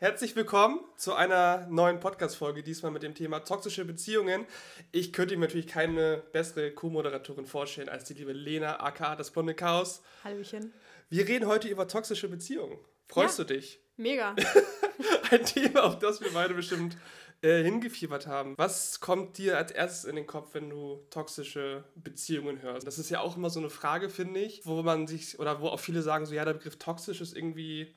Herzlich willkommen zu einer neuen Podcast-Folge, diesmal mit dem Thema toxische Beziehungen. Ich könnte mir natürlich keine bessere Co-Moderatorin vorstellen als die liebe Lena, aka das blonde Chaos. Hallöchen. Wir reden heute über toxische Beziehungen. Freust Ja. du dich? Mega. Ein Thema, auf das wir beide bestimmt äh, hingefiebert haben. Was kommt dir als erstes in den Kopf, wenn du toxische Beziehungen hörst? Das ist ja auch immer so eine Frage, finde ich, wo man sich, oder wo auch viele sagen, so ja, der Begriff toxisch ist irgendwie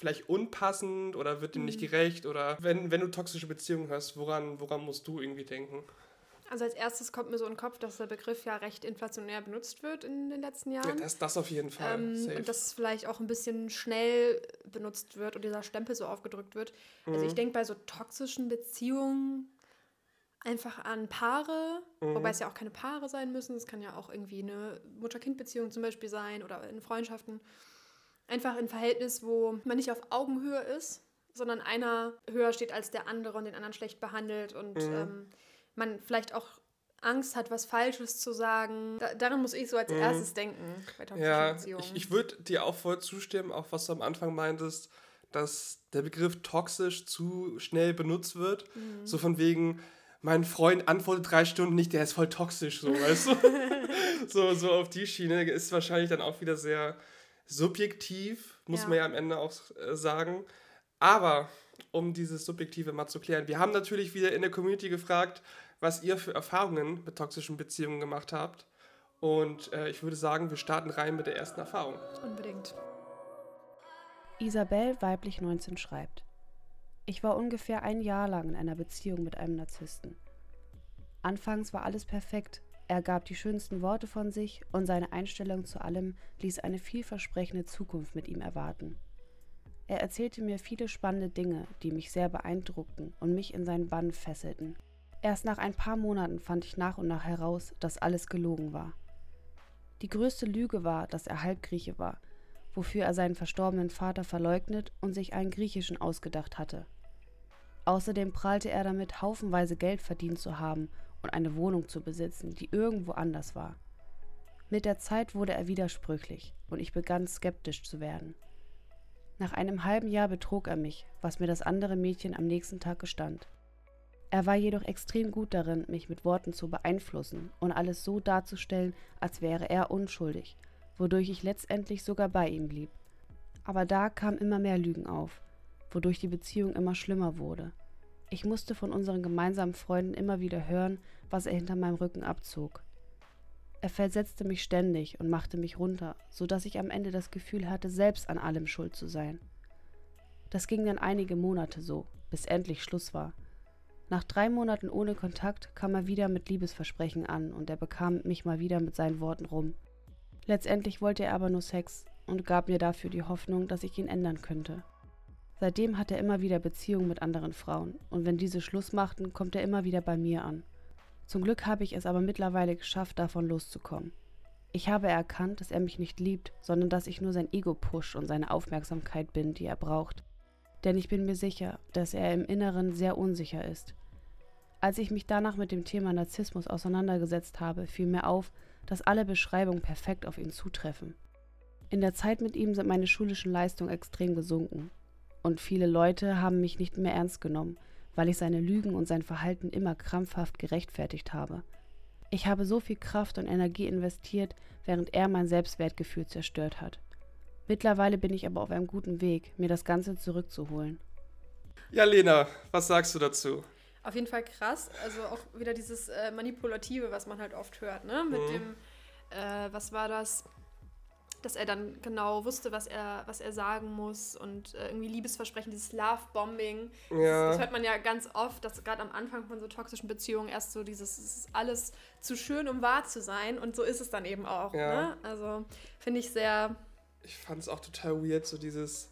vielleicht unpassend oder wird dem nicht gerecht oder wenn, wenn du toxische Beziehungen hörst, woran, woran musst du irgendwie denken? Also als erstes kommt mir so in den Kopf, dass der Begriff ja recht inflationär benutzt wird in den letzten Ja, Jahren. das, das auf jeden Fall. ähm, und dass es vielleicht auch ein bisschen schnell benutzt wird und dieser Stempel so aufgedrückt wird. Also Mhm. ich denke bei so toxischen Beziehungen einfach an Paare, Mhm. wobei es ja auch keine Paare sein müssen. Es kann ja auch irgendwie eine Mutter-Kind-Beziehung zum Beispiel sein oder in Freundschaften. Einfach ein Verhältnis, wo man nicht auf Augenhöhe ist, sondern einer höher steht als der andere und den anderen schlecht behandelt und Mhm. ähm, man vielleicht auch Angst hat, was Falsches zu sagen. Da, daran muss ich so als Mhm. erstes denken bei toxischen Ja, Beziehungen. ich, ich würde dir auch voll zustimmen, auch was du am Anfang meintest, dass der Begriff toxisch zu schnell benutzt wird. Mhm. So von wegen, mein Freund antwortet drei Stunden nicht, der ist voll toxisch, so, weißt du? so, so auf die Schiene ist wahrscheinlich dann auch wieder sehr subjektiv, muss Ja. man ja am Ende auch äh, sagen. Aber um dieses Subjektive mal zu klären, wir haben natürlich wieder in der Community gefragt, was ihr für Erfahrungen mit toxischen Beziehungen gemacht habt. Und äh, ich würde sagen, wir starten rein mit der ersten Erfahrung. Unbedingt. Isabel, weiblich 19, schreibt: Ich war ungefähr ein Jahr lang in einer Beziehung mit einem Narzissten. Anfangs war alles perfekt. Er gab die schönsten Worte von sich und seine Einstellung zu allem ließ eine vielversprechende Zukunft mit ihm erwarten. Er erzählte mir viele spannende Dinge, die mich sehr beeindruckten und mich in seinen Bann fesselten. Erst nach ein paar Monaten fand ich nach und nach heraus, dass alles gelogen war. Die größte Lüge war, dass er Halbgrieche war, wofür er seinen verstorbenen Vater verleugnet und sich einen griechischen ausgedacht hatte. Außerdem prahlte er damit, haufenweise Geld verdient zu haben und eine Wohnung zu besitzen, die irgendwo anders war. Mit der Zeit wurde er widersprüchlich und ich begann skeptisch zu werden. Nach einem halben Jahr betrog er mich, was mir das andere Mädchen am nächsten Tag gestand. Er war jedoch extrem gut darin, mich mit Worten zu beeinflussen und alles so darzustellen, als wäre er unschuldig, wodurch ich letztendlich sogar bei ihm blieb. Aber da kamen immer mehr Lügen auf, wodurch die Beziehung immer schlimmer wurde. Ich musste von unseren gemeinsamen Freunden immer wieder hören, was er hinter meinem Rücken abzog. Er versetzte mich ständig und machte mich runter, so dass ich am Ende das Gefühl hatte, selbst an allem schuld zu sein. Das ging dann einige Monate so, bis endlich Schluss war. Nach drei Monaten ohne Kontakt kam er wieder mit Liebesversprechen an und er bekam mich mal wieder mit seinen Worten rum. Letztendlich wollte er aber nur Sex und gab mir dafür die Hoffnung, dass ich ihn ändern könnte. Seitdem hat er immer wieder Beziehungen mit anderen Frauen und wenn diese Schluss machten, kommt er immer wieder bei mir an. Zum Glück habe ich es aber mittlerweile geschafft, davon loszukommen. Ich habe erkannt, dass er mich nicht liebt, sondern dass ich nur sein Ego-Push und seine Aufmerksamkeit bin, die er braucht. Denn ich bin mir sicher, dass er im Inneren sehr unsicher ist. Als ich mich danach mit dem Thema Narzissmus auseinandergesetzt habe, fiel mir auf, dass alle Beschreibungen perfekt auf ihn zutreffen. In der Zeit mit ihm sind meine schulischen Leistungen extrem gesunken. Und viele Leute haben mich nicht mehr ernst genommen, weil ich seine Lügen und sein Verhalten immer krampfhaft gerechtfertigt habe. Ich habe so viel Kraft und Energie investiert, während er mein Selbstwertgefühl zerstört hat. Mittlerweile bin ich aber auf einem guten Weg, mir das Ganze zurückzuholen. Ja, Lena, was sagst du dazu? Auf jeden Fall krass. Also auch wieder dieses äh, Manipulative, was man halt oft hört, ne? Mit Mhm. dem, äh, was war das? Dass er dann genau wusste, was er, was er sagen muss und äh, irgendwie Liebesversprechen, dieses Love-Bombing. Das, Ja. das hört man ja ganz oft, dass gerade am Anfang von so toxischen Beziehungen erst so dieses, es ist alles zu schön, um wahr zu sein und so ist es dann eben auch. Ja. Ne? Also finde ich sehr, Ich fand es auch total weird, so dieses.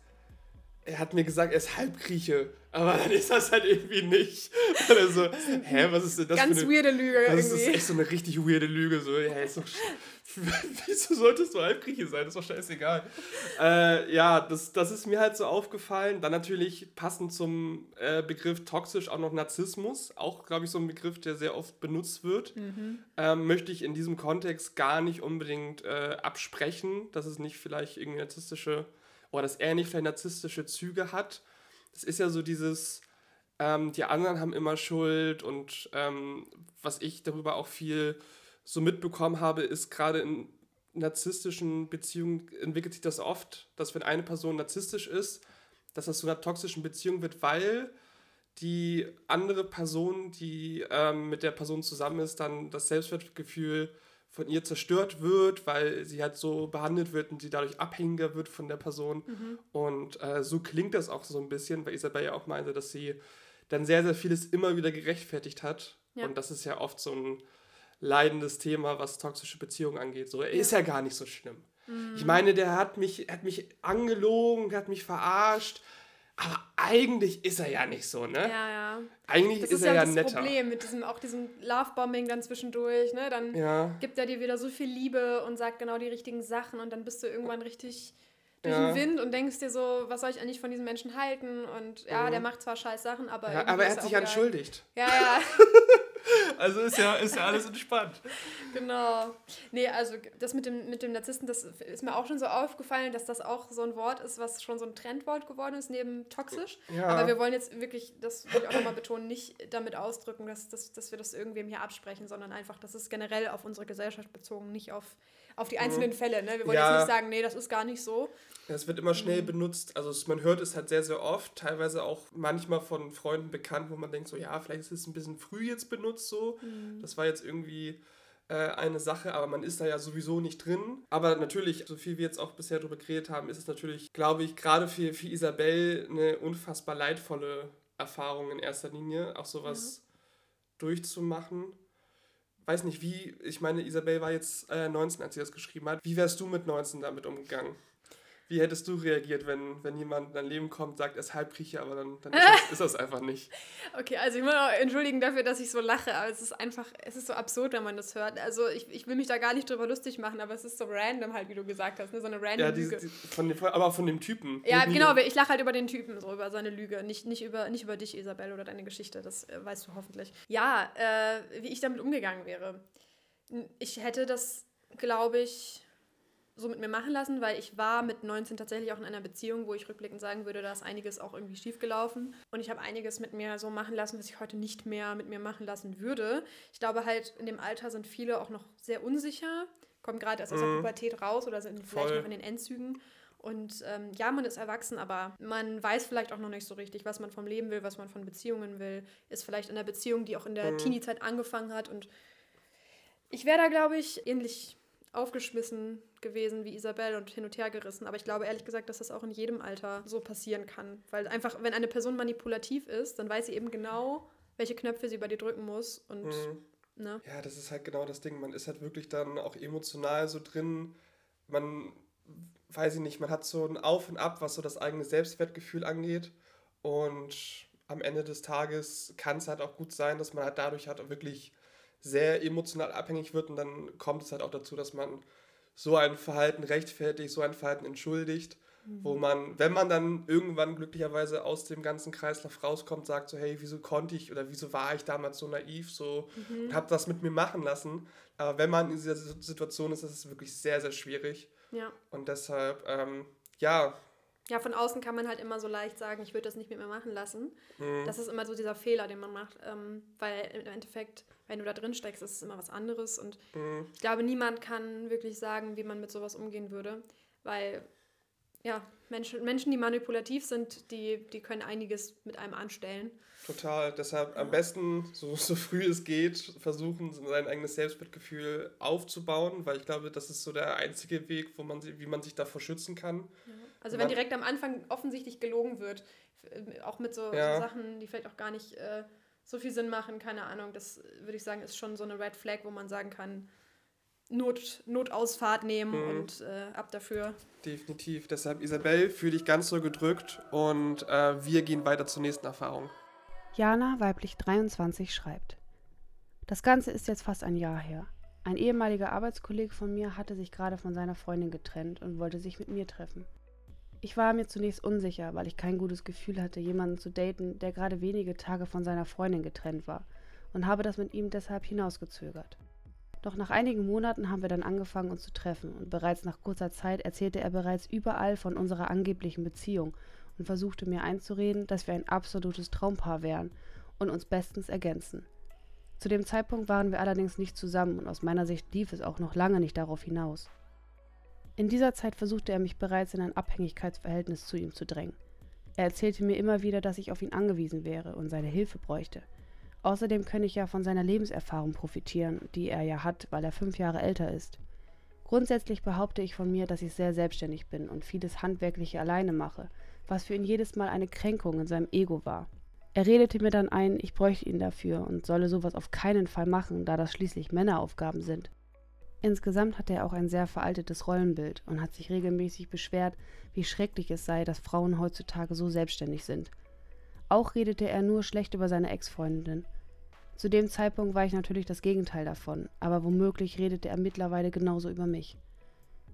Er hat mir gesagt, er ist Halbgrieche, aber dann ist das halt irgendwie nicht. Und er so, hä, was ist denn das ganz für eine. weirde Lüge Das ist irgendwie. echt so eine richtig weirde Lüge. So, ja, ist doch, wieso solltest du Halbgrieche sein? Das ist doch scheißegal. Äh, ja, das, das ist mir halt so aufgefallen. Dann natürlich passend zum äh, Begriff toxisch auch noch Narzissmus. Auch, glaube ich, so ein Begriff, der sehr oft benutzt wird. Ähm, möchte ich in diesem Kontext gar nicht unbedingt äh, absprechen, dass es nicht vielleicht irgendwie narzisstische oder dass er nicht vielleicht narzisstische Züge hat. es ist ja so dieses, ähm, die anderen haben immer Schuld und ähm, was ich darüber auch viel so mitbekommen habe, ist gerade in narzisstischen Beziehungen entwickelt sich das oft, dass wenn eine Person narzisstisch ist, dass das zu einer toxischen Beziehung wird, weil die andere Person, die ähm, mit der Person zusammen ist, dann das Selbstwertgefühl von ihr zerstört wird, weil sie halt so behandelt wird und sie dadurch abhängiger wird von der Person. Mhm. Und äh, so klingt das auch so ein bisschen, weil Isabel ja auch meinte, dass sie dann sehr, sehr vieles immer wieder gerechtfertigt hat. Ja. Und das ist ja oft so ein leidendes Thema, was toxische Beziehungen angeht. So, er ja. ist ja gar nicht so schlimm. Mhm. Ich meine, der hat mich, hat mich angelogen, hat mich verarscht. Aber eigentlich ist er ja nicht so, ne? Ja, ja. Eigentlich das ist, ist er ja, das netter. Das Problem mit diesem, auch diesem Lovebombing dann zwischendurch, ne? Dann ja. gibt er dir wieder so viel Liebe und sagt genau die richtigen Sachen und dann bist du irgendwann richtig durch ja. den Wind und denkst dir so, was soll ich eigentlich von diesem Menschen halten? Und ja, mhm. der macht zwar scheiß Sachen, aber. Ja, aber er hat sich entschuldigt. Ja, ja. also ist ja, ist ja alles entspannt. Genau. Nee, also das mit dem, mit dem Narzissten, das ist mir auch schon so aufgefallen, dass das auch so ein Wort ist, was schon so ein Trendwort geworden ist, neben toxisch. Ja. Aber wir wollen jetzt wirklich, das will ich auch nochmal betonen, nicht damit ausdrücken, dass, dass, dass wir das irgendwem hier absprechen, sondern einfach, das ist generell auf unsere Gesellschaft bezogen, nicht auf auf die einzelnen mhm. Fälle. Ne? Wir wollen ja. jetzt nicht sagen, nee, das ist gar nicht so. Es wird immer schnell mhm. benutzt. Also man hört es halt sehr, sehr oft, teilweise auch manchmal von Freunden bekannt, wo man denkt, so ja, vielleicht ist es ein bisschen früh jetzt benutzt so. Mhm. Das war jetzt irgendwie äh, eine Sache, aber man ist da ja sowieso nicht drin. Aber natürlich, so viel wir jetzt auch bisher darüber geredet haben, ist es natürlich, glaube ich, gerade für, für Isabel eine unfassbar leidvolle Erfahrung in erster Linie, auch sowas ja. durchzumachen weiß nicht, wie, ich meine, Isabel war jetzt äh, 19, als sie das geschrieben hat. Wie wärst du mit 19 damit umgegangen? Wie hättest du reagiert, wenn, wenn jemand in dein Leben kommt, sagt, er ist Halbgrieche, aber dann, dann ist, das, ist, das, einfach nicht? Okay, also ich muss auch entschuldigen dafür, dass ich so lache, aber es ist einfach, es ist so absurd, wenn man das hört. Also ich, ich will mich da gar nicht drüber lustig machen, aber es ist so random halt, wie du gesagt hast, ne? so eine random ja, diese, Lüge. von dem, aber von dem Typen. Ja, genau, ich lache halt über den Typen, so über seine Lüge, nicht, nicht, über, nicht über dich, Isabel, oder deine Geschichte, das äh, weißt du hoffentlich. Ja, äh, wie ich damit umgegangen wäre. Ich hätte das, glaube ich so mit mir machen lassen, weil ich war mit 19 tatsächlich auch in einer Beziehung, wo ich rückblickend sagen würde, da ist einiges auch irgendwie schiefgelaufen. Und ich habe einiges mit mir so machen lassen, was ich heute nicht mehr mit mir machen lassen würde. Ich glaube halt, in dem Alter sind viele auch noch sehr unsicher, kommen gerade erst aus der mhm. Pubertät raus oder sind vielleicht Voll. noch in den Endzügen. Und ähm, ja, man ist erwachsen, aber man weiß vielleicht auch noch nicht so richtig, was man vom Leben will, was man von Beziehungen will. Ist vielleicht in einer Beziehung, die auch in der mhm. Teenie-Zeit angefangen hat. Und ich wäre da, glaube ich, ähnlich aufgeschmissen gewesen wie Isabel und hin und her gerissen. Aber ich glaube ehrlich gesagt, dass das auch in jedem Alter so passieren kann. Weil einfach, wenn eine Person manipulativ ist, dann weiß sie eben genau, welche Knöpfe sie bei dir drücken muss. Und, mhm. ne? Ja, das ist halt genau das Ding. Man ist halt wirklich dann auch emotional so drin. Man, weiß ich nicht, man hat so ein Auf und Ab, was so das eigene Selbstwertgefühl angeht. Und am Ende des Tages kann es halt auch gut sein, dass man halt dadurch halt wirklich sehr emotional abhängig wird und dann kommt es halt auch dazu, dass man so ein Verhalten rechtfertigt, so ein Verhalten entschuldigt, mhm. wo man, wenn man dann irgendwann glücklicherweise aus dem ganzen Kreislauf rauskommt, sagt so, hey, wieso konnte ich oder wieso war ich damals so naiv so mhm. und habe das mit mir machen lassen. Aber wenn man in dieser Situation ist, ist es wirklich sehr, sehr schwierig. Ja. Und deshalb, ähm, ja, ja, von außen kann man halt immer so leicht sagen, ich würde das nicht mit mir machen lassen. Mhm. Das ist immer so dieser Fehler, den man macht, ähm, weil im Endeffekt, wenn du da drin steckst, ist es immer was anderes. Und mhm. ich glaube, niemand kann wirklich sagen, wie man mit sowas umgehen würde, weil ja, Menschen, Menschen, die manipulativ sind, die, die können einiges mit einem anstellen. Total. Deshalb am besten, so, so früh es geht, versuchen, sein eigenes Selbstwertgefühl aufzubauen, weil ich glaube, das ist so der einzige Weg, wo man, wie man sich davor schützen kann. Ja. Also wenn direkt am Anfang offensichtlich gelogen wird, auch mit so, ja. so Sachen, die vielleicht auch gar nicht äh, so viel Sinn machen, keine Ahnung, das würde ich sagen, ist schon so eine Red Flag, wo man sagen kann, Not, Notausfahrt nehmen mhm. und äh, ab dafür. Definitiv. Deshalb, Isabel, fühle dich ganz so gedrückt und äh, wir gehen weiter zur nächsten Erfahrung. Jana, weiblich 23, schreibt. Das Ganze ist jetzt fast ein Jahr her. Ein ehemaliger Arbeitskollege von mir hatte sich gerade von seiner Freundin getrennt und wollte sich mit mir treffen. Ich war mir zunächst unsicher, weil ich kein gutes Gefühl hatte, jemanden zu daten, der gerade wenige Tage von seiner Freundin getrennt war, und habe das mit ihm deshalb hinausgezögert. Doch nach einigen Monaten haben wir dann angefangen, uns zu treffen, und bereits nach kurzer Zeit erzählte er bereits überall von unserer angeblichen Beziehung und versuchte mir einzureden, dass wir ein absolutes Traumpaar wären und uns bestens ergänzen. Zu dem Zeitpunkt waren wir allerdings nicht zusammen und aus meiner Sicht lief es auch noch lange nicht darauf hinaus. In dieser Zeit versuchte er mich bereits in ein Abhängigkeitsverhältnis zu ihm zu drängen. Er erzählte mir immer wieder, dass ich auf ihn angewiesen wäre und seine Hilfe bräuchte. Außerdem könne ich ja von seiner Lebenserfahrung profitieren, die er ja hat, weil er fünf Jahre älter ist. Grundsätzlich behaupte ich von mir, dass ich sehr selbstständig bin und vieles Handwerkliche alleine mache, was für ihn jedes Mal eine Kränkung in seinem Ego war. Er redete mir dann ein, ich bräuchte ihn dafür und solle sowas auf keinen Fall machen, da das schließlich Männeraufgaben sind. Insgesamt hatte er auch ein sehr veraltetes Rollenbild und hat sich regelmäßig beschwert, wie schrecklich es sei, dass Frauen heutzutage so selbstständig sind. Auch redete er nur schlecht über seine Ex-Freundin. Zu dem Zeitpunkt war ich natürlich das Gegenteil davon, aber womöglich redete er mittlerweile genauso über mich.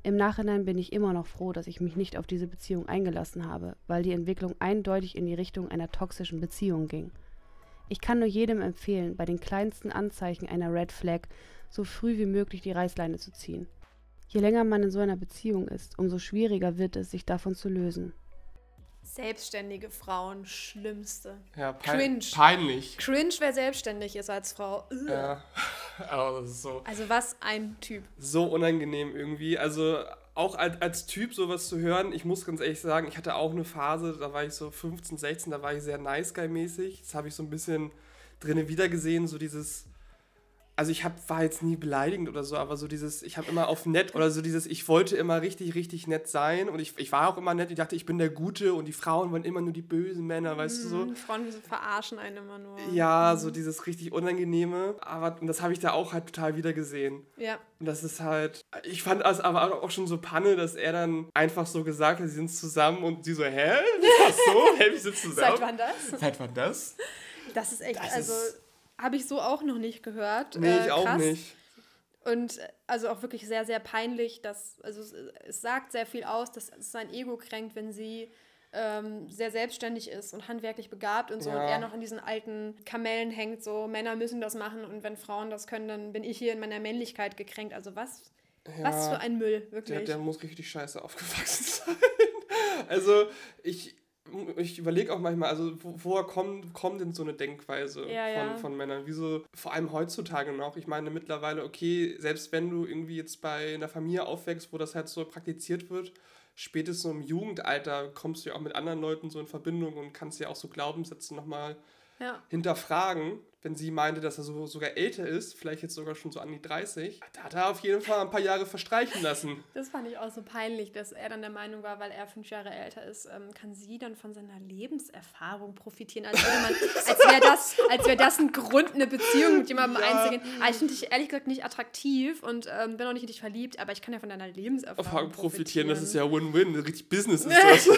Im Nachhinein bin ich immer noch froh, dass ich mich nicht auf diese Beziehung eingelassen habe, weil die Entwicklung eindeutig in die Richtung einer toxischen Beziehung ging. Ich kann nur jedem empfehlen, bei den kleinsten Anzeichen einer Red Flag so früh wie möglich die Reißleine zu ziehen. Je länger man in so einer Beziehung ist, umso schwieriger wird es, sich davon zu lösen. Selbstständige Frauen, schlimmste. Ja, pein Cringe. peinlich. Cringe, wer selbstständig ist als Frau. Ugh. Ja, aber das ist so, Also was ein Typ. so unangenehm irgendwie. Also auch als, als Typ sowas zu hören, ich muss ganz ehrlich sagen, ich hatte auch eine Phase, da war ich so 15, 16, da war ich sehr nice guy mäßig. Das habe ich so ein bisschen drinnen wiedergesehen, so dieses also ich hab, war jetzt nie beleidigend oder so, aber so dieses, ich habe immer auf nett oder so dieses, ich wollte immer richtig, richtig nett sein und ich, ich war auch immer nett, ich dachte, ich bin der Gute und die Frauen waren immer nur die bösen Männer, weißt du so. Mhm, Frauen verarschen einen immer nur. Ja, so dieses richtig Unangenehme, aber und das habe ich da auch halt total wieder gesehen. Ja. Und das ist halt, ich fand es aber auch schon so Panne, dass er dann einfach so gesagt hat, sie sind zusammen und sie so, hä? Ach so, hä, wir sind zusammen? Seit wann das? Seit wann das? Das ist echt, Das also ist- habe ich so auch noch nicht gehört. Nee, Äh, ich auch krass. nicht. Und äh, also auch wirklich sehr, sehr peinlich, dass, also es, es sagt sehr viel aus, dass es sein Ego kränkt, wenn sie ähm, sehr selbstständig ist und handwerklich begabt und so und Ja. er noch in diesen alten Kamellen hängt, so Männer müssen das machen und wenn Frauen das können, dann bin ich hier in meiner Männlichkeit gekränkt. Also was, was für ein Müll, Der, wirklich. der muss richtig scheiße aufgewachsen sein. Also, ich, ich überlege auch manchmal, also wo, woher kommt, kommt denn so eine Denkweise Ja, von, ja. von Männern? Wieso, vor allem heutzutage noch? Ich meine, mittlerweile, okay, selbst wenn du irgendwie jetzt bei einer Familie aufwächst, wo das halt so praktiziert wird, spätestens im Jugendalter kommst du ja auch mit anderen Leuten so in Verbindung und kannst ja auch so Glaubenssätze nochmal ja. hinterfragen, wenn sie meinte, dass er so, sogar älter ist, vielleicht jetzt sogar schon so an die 30, da hat er auf jeden Fall ein paar Jahre verstreichen lassen. Das fand ich auch so peinlich, dass er dann der Meinung war, weil er fünf Jahre älter ist, ähm, kann sie dann von seiner Lebenserfahrung profitieren. Als, als wäre das, als wär das ein Grund, eine Beziehung mit jemandem Ja. einzugehen. Aber ich finde dich ehrlich gesagt nicht attraktiv und ähm, bin auch nicht in dich verliebt, aber ich kann ja von deiner Lebenserfahrung Erfahrung profitieren, profitieren. das ist ja Win-Win, richtig Business ist das.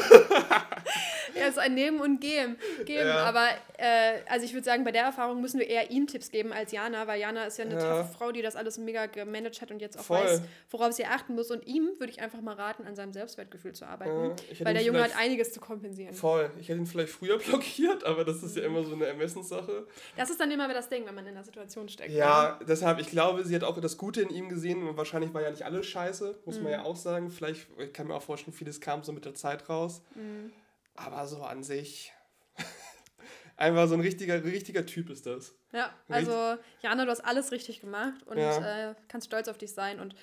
Ja, ist ein Nehmen und Geben. geben. Ja. Aber äh, also ich würde sagen, bei der Erfahrung müssen wir eher ihm Tipps geben als Jana, weil Jana ist ja eine Ja. taffe Frau, die das alles mega gemanagt hat und jetzt auch Voll. weiß, worauf sie achten muss. Und ihm würde ich einfach mal raten, an seinem Selbstwertgefühl zu arbeiten. Ja, weil der Junge hat einiges zu kompensieren. Voll. Ich hätte ihn vielleicht früher blockiert, aber das ist ja immer so eine Ermessenssache. Das ist dann immer das Ding, wenn man in der Situation steckt. ne? Ja, deshalb, ich glaube, sie hat auch das Gute in ihm gesehen und wahrscheinlich war ja nicht alles scheiße, muss Mhm. man ja auch sagen. Vielleicht, ich kann mir auch vorstellen, vieles kam so mit der Zeit raus. Mhm. Aber so an sich, einfach so ein richtiger, richtiger Typ ist das. Ja, also Jana, du hast alles richtig gemacht und Ja. äh, kannst stolz auf dich sein und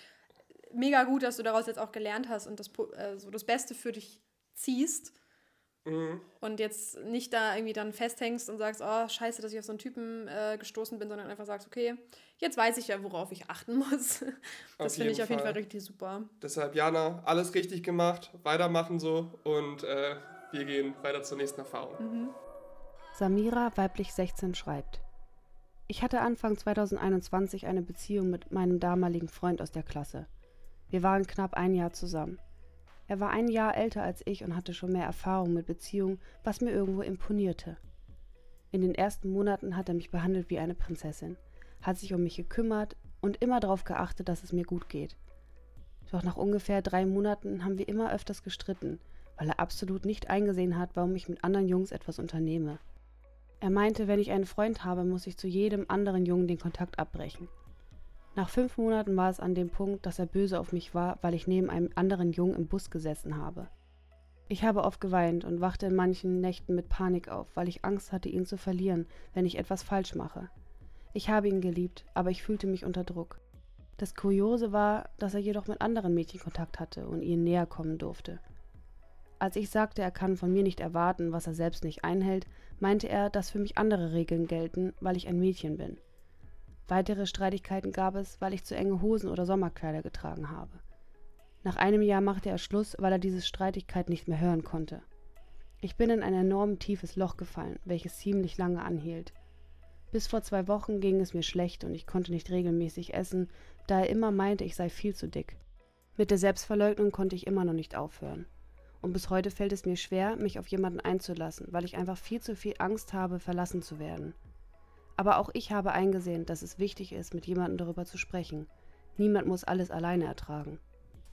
mega gut, dass du daraus jetzt auch gelernt hast und das, äh, so das Beste für dich ziehst Mhm. und jetzt nicht da irgendwie dann festhängst und sagst, oh, scheiße, dass ich auf so einen Typen äh, gestoßen bin, sondern einfach sagst, okay, jetzt weiß ich ja, worauf ich achten muss. Das finde ich auf jeden Fall Fall. richtig super. Deshalb, Jana, alles richtig gemacht, weitermachen so und äh, wir gehen weiter zur nächsten Erfahrung. Samira, weiblich 16, schreibt: Ich hatte Anfang 2021 eine Beziehung mit meinem damaligen Freund aus der Klasse. Wir waren knapp ein Jahr zusammen. Er war ein Jahr älter als ich und hatte schon mehr Erfahrung mit Beziehungen, was mir irgendwo imponierte. In den ersten Monaten hat er mich behandelt wie eine Prinzessin, hat sich um mich gekümmert und immer darauf geachtet, dass es mir gut geht. Doch nach ungefähr drei Monaten haben wir immer öfters gestritten, weil er absolut nicht eingesehen hat, warum ich mit anderen Jungs etwas unternehme. Er meinte, wenn ich einen Freund habe, muss ich zu jedem anderen Jungen den Kontakt abbrechen. Nach fünf Monaten war es an dem Punkt, dass er böse auf mich war, weil ich neben einem anderen Jungen im Bus gesessen habe. Ich habe oft geweint und wachte in manchen Nächten mit Panik auf, weil ich Angst hatte, ihn zu verlieren, wenn ich etwas falsch mache. Ich habe ihn geliebt, aber ich fühlte mich unter Druck. Das Kuriose war, dass er jedoch mit anderen Mädchen Kontakt hatte und ihnen näher kommen durfte. Als ich sagte, er kann von mir nicht erwarten, was er selbst nicht einhält, meinte er, dass für mich andere Regeln gelten, weil ich ein Mädchen bin. Weitere Streitigkeiten gab es, weil ich zu enge Hosen oder Sommerkleider getragen habe. Nach einem Jahr machte er Schluss, weil er diese Streitigkeit nicht mehr hören konnte. Ich bin in ein enorm tiefes Loch gefallen, welches ziemlich lange anhielt. Bis vor zwei Wochen ging es mir schlecht und ich konnte nicht regelmäßig essen, da er immer meinte, ich sei viel zu dick. Mit der Selbstverleugnung konnte ich immer noch nicht aufhören. Und bis heute fällt es mir schwer, mich auf jemanden einzulassen, weil ich einfach viel zu viel Angst habe, verlassen zu werden. Aber auch ich habe eingesehen, dass es wichtig ist, mit jemandem darüber zu sprechen. Niemand muss alles alleine ertragen.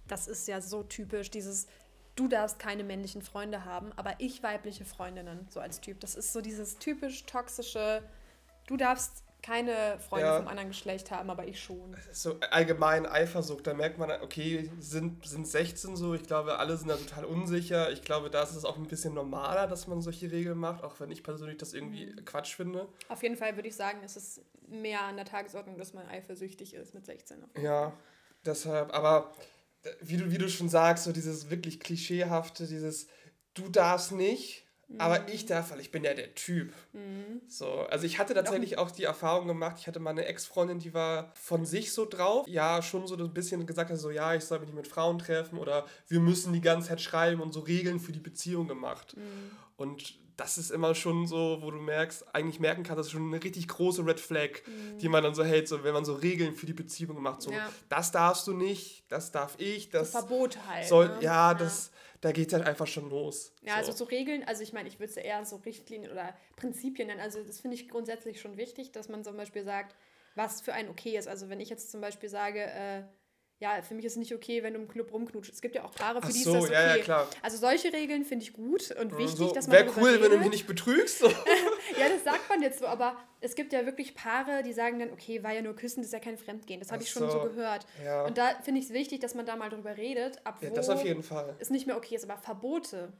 Das ist ja so typisch, dieses du darfst keine männlichen Freunde haben, aber ich weibliche Freundinnen, so als Typ. Das ist so dieses typisch toxische, du darfst keine Freunde ja. vom anderen Geschlecht haben, aber ich schon. So allgemein Eifersucht, da merkt man, okay, sind, sind 16 so, ich glaube, alle sind da total unsicher. Ich glaube, da ist es auch ein bisschen normaler, dass man solche Regeln macht, auch wenn ich persönlich das irgendwie mhm. Quatsch finde. Auf jeden Fall würde ich sagen, es ist mehr an der Tagesordnung, dass man eifersüchtig ist mit 16. Ja, deshalb, aber wie du, wie du schon sagst, so dieses wirklich klischeehafte, dieses du darfst nicht, aber mhm. ich darf, weil ich bin ja der Typ. Mhm. So, also ich hatte tatsächlich auch die Erfahrung gemacht, ich hatte mal eine Ex-Freundin, die war von sich so drauf, ja, schon so ein bisschen gesagt hat, so ja, ich soll mich nicht mit Frauen treffen oder wir müssen die ganze Zeit schreiben und so Regeln für die Beziehung gemacht. Mhm. Und das ist immer schon so, wo du merkst, eigentlich merken kannst, das ist schon eine richtig große Red Flag, mhm. die man dann so hält, so wenn man so Regeln für die Beziehung macht, so ja. das darfst du nicht, das darf ich, das Verbot halt. Soll, ne? ja, ja, das da geht es halt einfach schon los. Ja, so. also so Regeln, also ich meine, ich würde es eher so Richtlinien oder Prinzipien nennen. Also das finde ich grundsätzlich schon wichtig, dass man zum Beispiel sagt, was für einen okay ist. Also wenn ich jetzt zum Beispiel sage, äh, ja, für mich ist es nicht okay, wenn du im Club rumknutscht. Es gibt ja auch Paare, für Ach die so, ist das okay. Ja, ja, klar. Also solche Regeln finde ich gut und wichtig, so, dass man Wäre cool, redet. wenn du mich nicht betrügst. ja, das sagt man jetzt so, aber es gibt ja wirklich Paare, die sagen dann, okay, war ja nur Küssen, das ist ja kein Fremdgehen. Das habe ich schon so, so gehört. Ja. Und da finde ich es wichtig, dass man da mal drüber redet, ab ja, das auf jeden Fall. es nicht mehr okay ist. Aber Verbote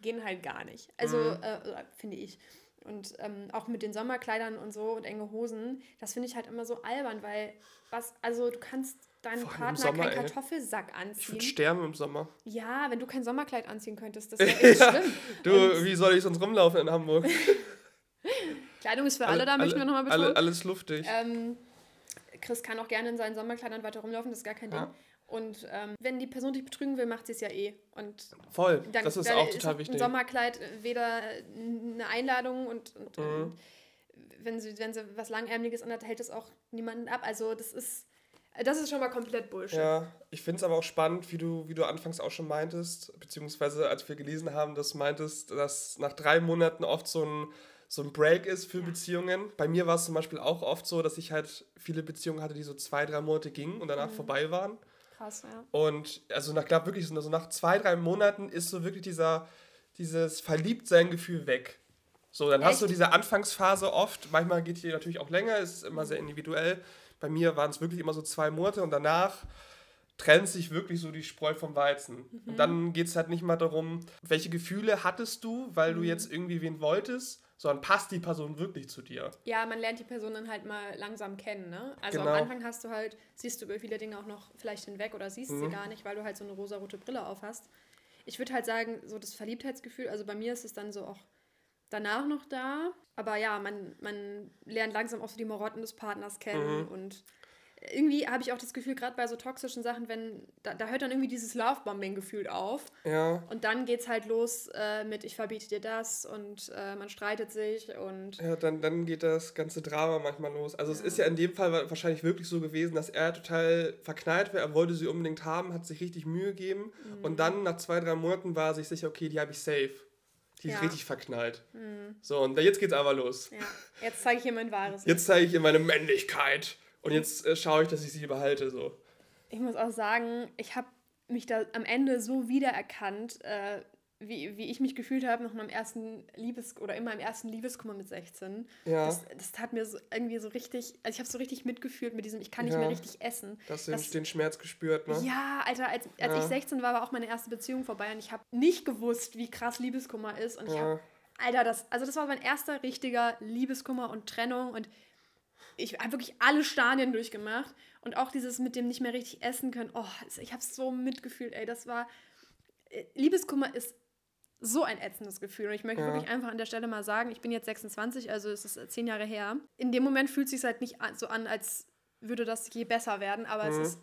gehen halt gar nicht. Also, mhm. äh, finde ich. Und ähm, auch mit den Sommerkleidern und so und enge Hosen, das finde ich halt immer so albern, weil was, also du kannst deinem Partner Sommer, keinen Kartoffelsack anziehen. Ich würde sterben im Sommer. Ja, wenn du kein Sommerkleid anziehen könntest, das wäre echt ja, schlimm. Du, Und wie soll ich sonst rumlaufen in Hamburg? Kleidung ist für alle, alle da, möchten wir nochmal betonen. Alle, alles luftig. Ähm, Chris kann auch gerne in seinen Sommerkleidern weiter rumlaufen, das ist gar kein Ding. Ja. Und ähm, wenn die Person dich betrügen will, macht sie es ja eh. Und Voll, dann, das ist auch total ist wichtig. Ein Sommerkleid weder eine Einladung und, und mhm. ähm, wenn, sie, wenn sie was Langärmliches anhat, hält es auch niemanden ab. Also das ist das ist schon mal komplett Bullshit. Ja, ich finde es aber auch spannend, wie du, wie du anfangs auch schon meintest, beziehungsweise als wir gelesen haben, dass du meintest, dass nach drei Monaten oft so ein, so ein Break ist für ja. Beziehungen. Bei mir war es zum Beispiel auch oft so, dass ich halt viele Beziehungen hatte, die so zwei, drei Monate gingen und danach mhm. vorbei waren. Krass, ja. Und also nach, glaub, wirklich, also nach zwei, drei Monaten ist so wirklich dieser, dieses Verliebtsein-Gefühl weg. So, dann Echt? hast du diese Anfangsphase oft, manchmal geht die natürlich auch länger, ist immer sehr individuell. Bei mir waren es wirklich immer so zwei Monate und danach trennt sich wirklich so die Spreu vom Weizen. Mhm. Und dann geht es halt nicht mal darum, welche Gefühle hattest du, weil mhm. du jetzt irgendwie wen wolltest, sondern passt die Person wirklich zu dir. Ja, man lernt die Person dann halt mal langsam kennen, ne? Also genau. am Anfang hast du halt, siehst du über viele Dinge auch noch vielleicht hinweg oder siehst mhm. sie gar nicht, weil du halt so eine rosarote Brille auf hast. Ich würde halt sagen, so das Verliebtheitsgefühl, also bei mir ist es dann so auch danach noch da. Aber ja, man, man lernt langsam auch so die Marotten des Partners kennen mhm. und irgendwie habe ich auch das Gefühl, gerade bei so toxischen Sachen, wenn, da, da hört dann irgendwie dieses Lovebombing gefühlt auf. Ja. Und dann geht es halt los äh, mit, ich verbiete dir das und äh, man streitet sich und. Ja, dann, dann geht das ganze Drama manchmal los. Also ja. es ist ja in dem Fall wahrscheinlich wirklich so gewesen, dass er total verknallt war, er wollte sie unbedingt haben, hat sich richtig Mühe gegeben mhm. und dann nach zwei, drei Monaten war er sich sicher, okay, die habe ich safe. Die ja. ist richtig verknallt. Mhm. So, und jetzt geht's aber los. Ja. Jetzt zeige ich ihr mein wahres Jetzt zeige ich ihr meine Männlichkeit. Und jetzt äh, schaue ich, dass ich sie behalte. So. Ich muss auch sagen, ich habe mich da am Ende so wiedererkannt, äh, wie, wie ich mich gefühlt habe nach meinem ersten Liebes- oder in meinem ersten Liebeskummer mit 16. Ja. Das, das tat mir so irgendwie so richtig, also ich habe so richtig mitgefühlt mit diesem, ich kann nicht Ja. mehr richtig essen. Hast du Das- den Schmerz gespürt, ne? Ja, Alter, als, als Ja. ich 16 war, war auch meine erste Beziehung vorbei und ich habe nicht gewusst, wie krass Liebeskummer ist. Und ich Ja. habe, Alter, das, also das war mein erster richtiger Liebeskummer und Trennung und ich habe wirklich alle Stadien durchgemacht und auch dieses mit dem nicht mehr richtig essen können. Oh, ich habe so mitgefühlt, ey, das war, äh, Liebeskummer ist so ein ätzendes Gefühl. Und ich möchte Ja. wirklich einfach an der Stelle mal sagen, ich bin jetzt 26, also es ist zehn Jahre her. In dem Moment fühlt es sich halt nicht so an, als würde das je besser werden, aber Mhm. es ist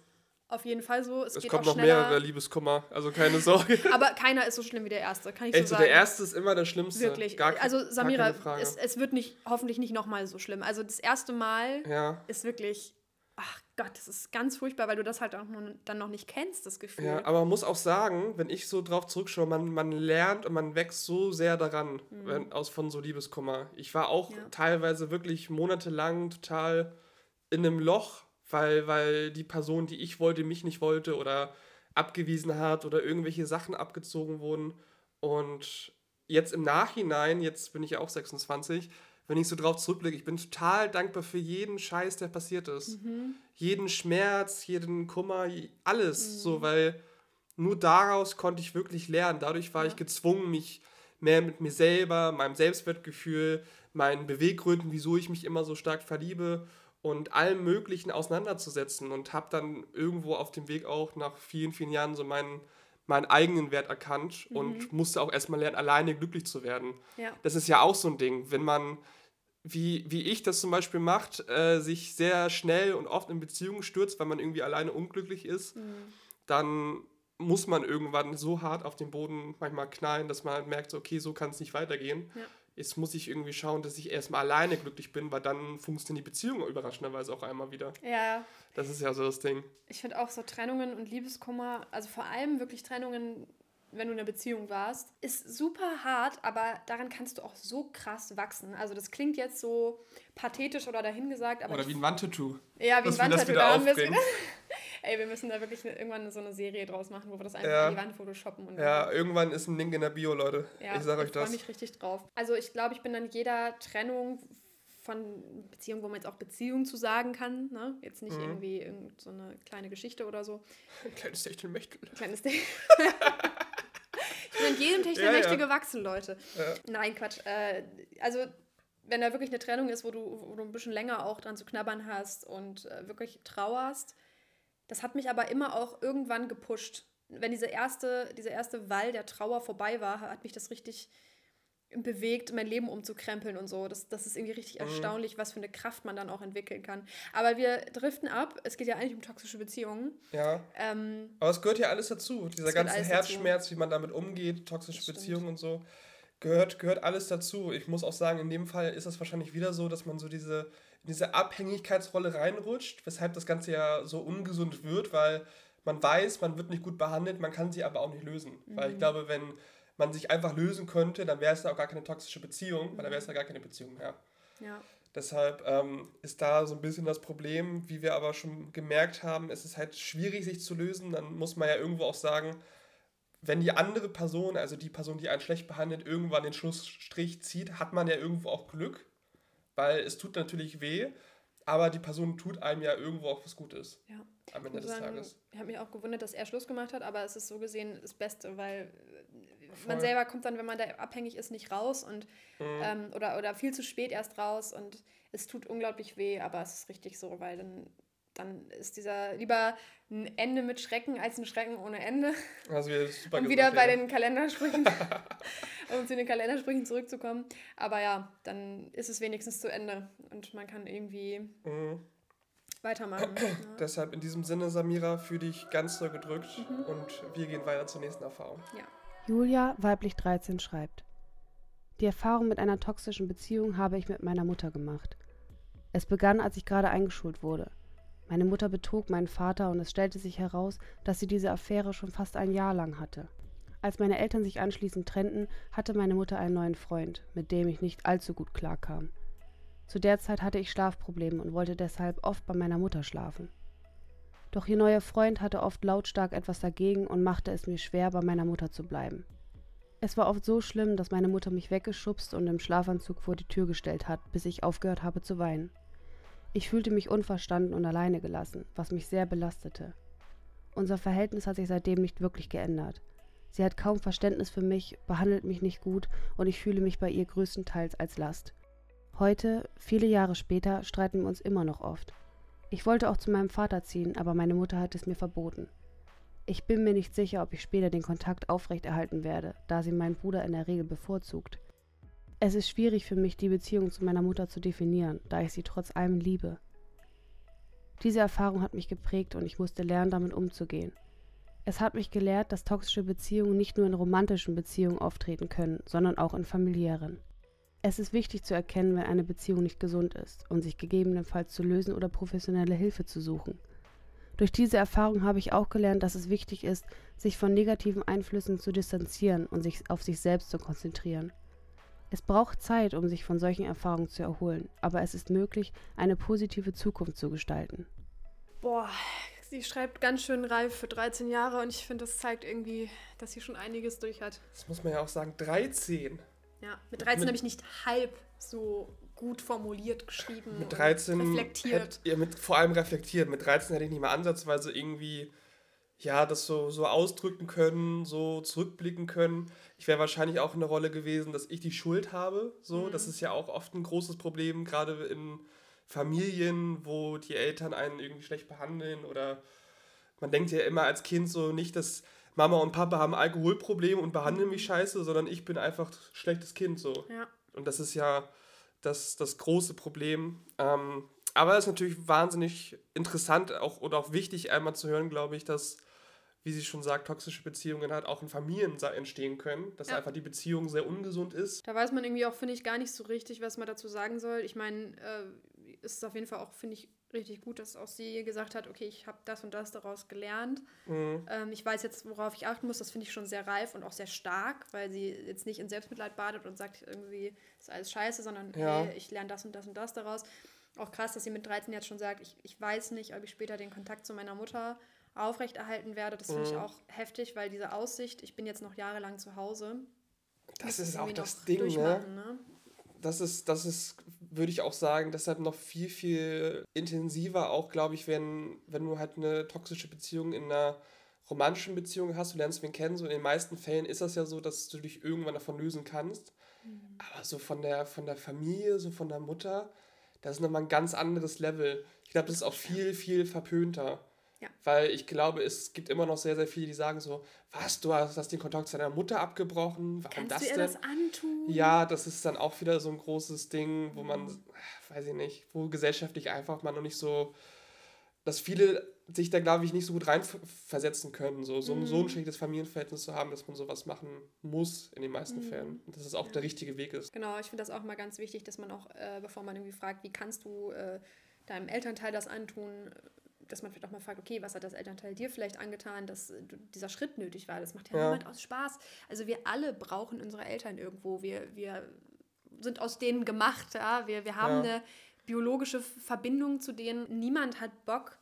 auf jeden Fall so. Es, Es geht kommt auch noch schneller. mehrere Liebeskummer, also keine Sorge. Aber keiner ist so schlimm wie der erste, kann ich Ey, so sagen. der erste ist immer der schlimmste. Wirklich. Gar, also Samira, es, es wird nicht, hoffentlich nicht nochmal so schlimm. Also das erste Mal ja. ist wirklich, Gott, das ist ganz furchtbar, weil du das halt auch noch, dann noch nicht kennst, das Gefühl. Ja, aber man muss auch sagen, wenn ich so drauf zurückschaue, man, man lernt und man wächst so sehr daran, wenn, aus von so Liebeskummer. Ich war auch Mhm. Ja. teilweise wirklich monatelang total in einem Loch, weil, weil die Person, die ich wollte, mich nicht wollte oder abgewiesen hat oder irgendwelche Sachen abgezogen wurden. Und jetzt im Nachhinein, jetzt bin ich ja auch 26, wenn ich so drauf zurückblicke, ich bin total dankbar für jeden Scheiß, der passiert ist. Mhm. Jeden Schmerz, jeden Kummer, alles. Mhm. So, weil nur daraus konnte ich wirklich lernen. Dadurch war Ja. ich gezwungen, mich mehr mit mir selber, meinem Selbstwertgefühl, meinen Beweggründen, wieso ich mich immer so stark verliebe und allem Möglichen auseinanderzusetzen und habe dann irgendwo auf dem Weg auch nach vielen, vielen Jahren so meinen, meinen eigenen Wert erkannt Mhm. und musste auch erstmal lernen, alleine glücklich zu werden. Ja. Das ist ja auch so ein Ding, wenn man, wie, wie ich das zum Beispiel macht, äh, sich sehr schnell und oft in Beziehungen stürzt, weil man irgendwie alleine unglücklich ist, Mhm. dann muss man irgendwann so hart auf den Boden manchmal knallen, dass man halt merkt, okay, so kann es nicht weitergehen. Ja. Jetzt muss ich irgendwie schauen, dass ich erstmal alleine glücklich bin, weil dann funktioniert die Beziehung überraschenderweise auch einmal wieder. ja, Das ist ja so das Ding. ich finde auch so Trennungen und Liebeskummer, also vor allem wirklich Trennungen, wenn du in einer Beziehung warst, ist super hart, aber daran kannst du auch so krass wachsen. Also das klingt jetzt so pathetisch oder dahingesagt, aber Oder ich, wie ein Wandtattoo. ja, wie ein Wandtattoo, da haben wir. Ey, wir müssen da wirklich irgendwann so eine Serie draus machen, wo wir das einfach Ja. an die Wand photoshoppen. Und Ja, irgendwann ist ein Link in der Bio, Leute. Ja, ich sag euch freue das. mich richtig drauf. Also ich glaube, ich bin an jeder Trennung von Beziehung, wo man jetzt auch Beziehung zu sagen kann, ne? jetzt nicht Mhm. irgendwie irgend so eine kleine Geschichte oder so. Ein kleines Techtelmechtel. Kleines Ding. an jedem Techtelmächte Ja, ja. gewachsen, Leute. Ja. Nein, Quatsch. Äh, also wenn da wirklich eine Trennung ist, wo du, wo du ein bisschen länger auch dran zu knabbern hast und äh, wirklich trauerst, das hat mich aber immer auch irgendwann gepusht. Wenn diese erste, dieser erste Wall der Trauer vorbei war, hat mich das richtig bewegt, mein Leben umzukrempeln und so. Das, das ist irgendwie richtig Mhm. erstaunlich, was für eine Kraft man dann auch entwickeln kann. Aber wir driften ab. Es geht ja eigentlich um toxische Beziehungen. Ja. Ähm, Aber es gehört ja alles dazu. Dieser ganze Herzschmerz, wie man damit umgeht, toxische Das. Beziehungen und so, gehört, gehört alles dazu. Ich muss auch sagen, in dem Fall ist es wahrscheinlich wieder so, dass man so diese, in diese Abhängigkeitsrolle reinrutscht, weshalb das Ganze ja so ungesund wird, weil man weiß, man wird nicht gut behandelt, man kann sie aber auch nicht lösen. Weil Mhm. ich glaube, wenn man sich einfach lösen könnte, dann wäre es da auch gar keine toxische Beziehung, weil dann wäre es da gar keine Beziehung mehr. ja. Deshalb ähm, ist da so ein bisschen das Problem, wie wir aber schon gemerkt haben, es ist halt schwierig, sich zu lösen. Dann muss man ja irgendwo auch sagen, wenn die andere Person, also die Person, die einen schlecht behandelt, irgendwann den Schlussstrich zieht, hat man ja irgendwo auch Glück, weil es tut natürlich weh, aber die Person tut einem ja irgendwo auch was Gutes Ja. am Ich Ende des sagen, Tages. ich habe mich auch gewundert, dass er Schluss gemacht hat, aber es ist so gesehen das Beste, weil äh, Voll. man selber kommt dann, wenn man da abhängig ist, nicht raus und Mhm. ähm, oder, oder viel zu spät erst raus und es tut unglaublich weh, aber es ist richtig so, weil dann, dann ist dieser lieber ein Ende mit Schrecken als ein Schrecken ohne Ende. Also wieder super um wieder bei ja. den Kalendersprüchen, um zu den Kalendersprüchen zurückzukommen. Aber ja, dann ist es wenigstens zu Ende und man kann irgendwie Mhm. weitermachen. ne? Deshalb in diesem Sinne, Samira, fühl dich ganz doll gedrückt Mhm. und wir gehen weiter zur nächsten Erfahrung. Julia, weiblich 13, schreibt: Die Erfahrung mit einer toxischen Beziehung habe ich mit meiner Mutter gemacht. Es begann, als ich gerade eingeschult wurde. Meine Mutter betrug meinen Vater und es stellte sich heraus, dass sie diese Affäre schon fast ein Jahr lang hatte. Als meine Eltern sich anschließend trennten, hatte meine Mutter einen neuen Freund, mit dem ich nicht allzu gut klarkam. Zu der Zeit hatte ich Schlafprobleme und wollte deshalb oft bei meiner Mutter schlafen. Doch ihr neuer Freund hatte oft lautstark etwas dagegen und machte es mir schwer, bei meiner Mutter zu bleiben. Es war oft so schlimm, dass meine Mutter mich weggeschubst und im Schlafanzug vor die Tür gestellt hat, bis ich aufgehört habe zu weinen. Ich fühlte mich unverstanden und alleine gelassen, was mich sehr belastete. Unser Verhältnis hat sich seitdem nicht wirklich geändert. Sie hat kaum Verständnis für mich, behandelt mich nicht gut und ich fühle mich bei ihr größtenteils als Last. Heute, viele Jahre später, streiten wir uns immer noch oft. Ich wollte auch zu meinem Vater ziehen, aber meine Mutter hat es mir verboten. Ich bin mir nicht sicher, ob ich später den Kontakt aufrechterhalten werde, da sie meinen Bruder in der Regel bevorzugt. Es ist schwierig für mich, die Beziehung zu meiner Mutter zu definieren, da ich sie trotz allem liebe. Diese Erfahrung hat mich geprägt und ich musste lernen, damit umzugehen. Es hat mich gelehrt, dass toxische Beziehungen nicht nur in romantischen Beziehungen auftreten können, sondern auch in familiären. Es ist wichtig zu erkennen, wenn eine Beziehung nicht gesund ist und sich gegebenenfalls zu lösen oder professionelle Hilfe zu suchen. Durch diese Erfahrung habe ich auch gelernt, dass es wichtig ist, sich von negativen Einflüssen zu distanzieren und sich auf sich selbst zu konzentrieren. Es braucht Zeit, um sich von solchen Erfahrungen zu erholen, aber es ist möglich, eine positive Zukunft zu gestalten. Boah, sie schreibt ganz schön reif für 13 Jahre und ich finde, das zeigt irgendwie, dass sie schon einiges durch hat. Das muss man ja auch sagen, 13. Ja, mit 13 habe ich nicht halb so gut formuliert geschrieben. Mit 13 reflektiert. Hätt, ja, mit, vor allem reflektiert. Mit 13 hätte ich nicht mal ansatzweise irgendwie ja, das so, so ausdrücken können, so zurückblicken können. Ich wäre wahrscheinlich auch in der Rolle gewesen, dass ich die Schuld habe. So, mhm. das ist ja auch oft ein großes Problem, gerade in Familien, wo die Eltern einen irgendwie schlecht behandeln oder man denkt ja immer als Kind so nicht, dass Mama und Papa haben Alkoholprobleme und behandeln mich scheiße, sondern ich bin einfach schlechtes Kind so. Ja. Und das ist ja das, das große Problem. Ähm, aber es ist natürlich wahnsinnig interessant auch, oder auch wichtig, einmal zu hören, glaube ich, dass, wie sie schon sagt, toxische Beziehungen halt auch in Familien entstehen können, dass ja. einfach die Beziehung sehr ungesund ist. Da weiß man irgendwie auch, finde ich, gar nicht so richtig, was man dazu sagen soll. Ich meine, äh, ist auf jeden Fall auch, finde ich, richtig gut, dass auch sie gesagt hat, okay, ich habe das und das daraus gelernt. Mhm. Ähm, ich weiß jetzt, worauf ich achten muss. Das finde ich schon sehr reif und auch sehr stark, weil sie jetzt nicht in Selbstmitleid badet und sagt, irgendwie ist alles scheiße, sondern ja. hey, ich lerne das und das und das daraus. Auch krass, dass sie mit 13 jetzt schon sagt, ich, ich weiß nicht, ob ich später den Kontakt zu meiner Mutter aufrechterhalten werde. Das finde mhm. ich auch heftig, weil diese Aussicht, ich bin jetzt noch jahrelang zu Hause. Das ist auch das Ding, ne? ne? Das ist, das ist würde ich auch sagen, deshalb noch viel, viel intensiver auch, glaube ich, wenn, wenn du halt eine toxische Beziehung in einer romantischen Beziehung hast, du lernst wen kennen, so in den meisten Fällen ist das ja so, dass du dich irgendwann davon lösen kannst. Mhm. Aber so von der, von der Familie, so von der Mutter, das ist nochmal ein ganz anderes Level. Ich glaube, das ist auch viel, viel verpönter. Ja. Weil ich glaube, es gibt immer noch sehr, sehr viele, die sagen so, was, du hast, hast den Kontakt zu deiner Mutter abgebrochen? Warum Kannst das du ihr denn? das antun? Ja, das ist dann auch wieder so ein großes Ding, wo man, weiß ich nicht, wo gesellschaftlich einfach man noch nicht so, dass viele sich da, glaube ich, nicht so gut reinversetzen können, so, so, mhm. so ein mhm. schlechtes Familienverhältnis zu haben, dass man sowas machen muss in den meisten mhm. Fällen. Und dass es auch ja. der richtige Weg ist. Genau, ich finde das auch mal ganz wichtig, dass man auch, äh, bevor man irgendwie fragt, wie kannst du äh, deinem Elternteil das antun, dass man vielleicht auch mal fragt, okay, was hat das Elternteil dir vielleicht angetan, dass dieser Schritt nötig war. Das macht ja, ja. niemand aus Spaß. Also wir alle brauchen unsere Eltern irgendwo. Wir, wir sind aus denen gemacht. Ja? Wir, wir haben ja. eine biologische Verbindung zu denen. Niemand hat Bock,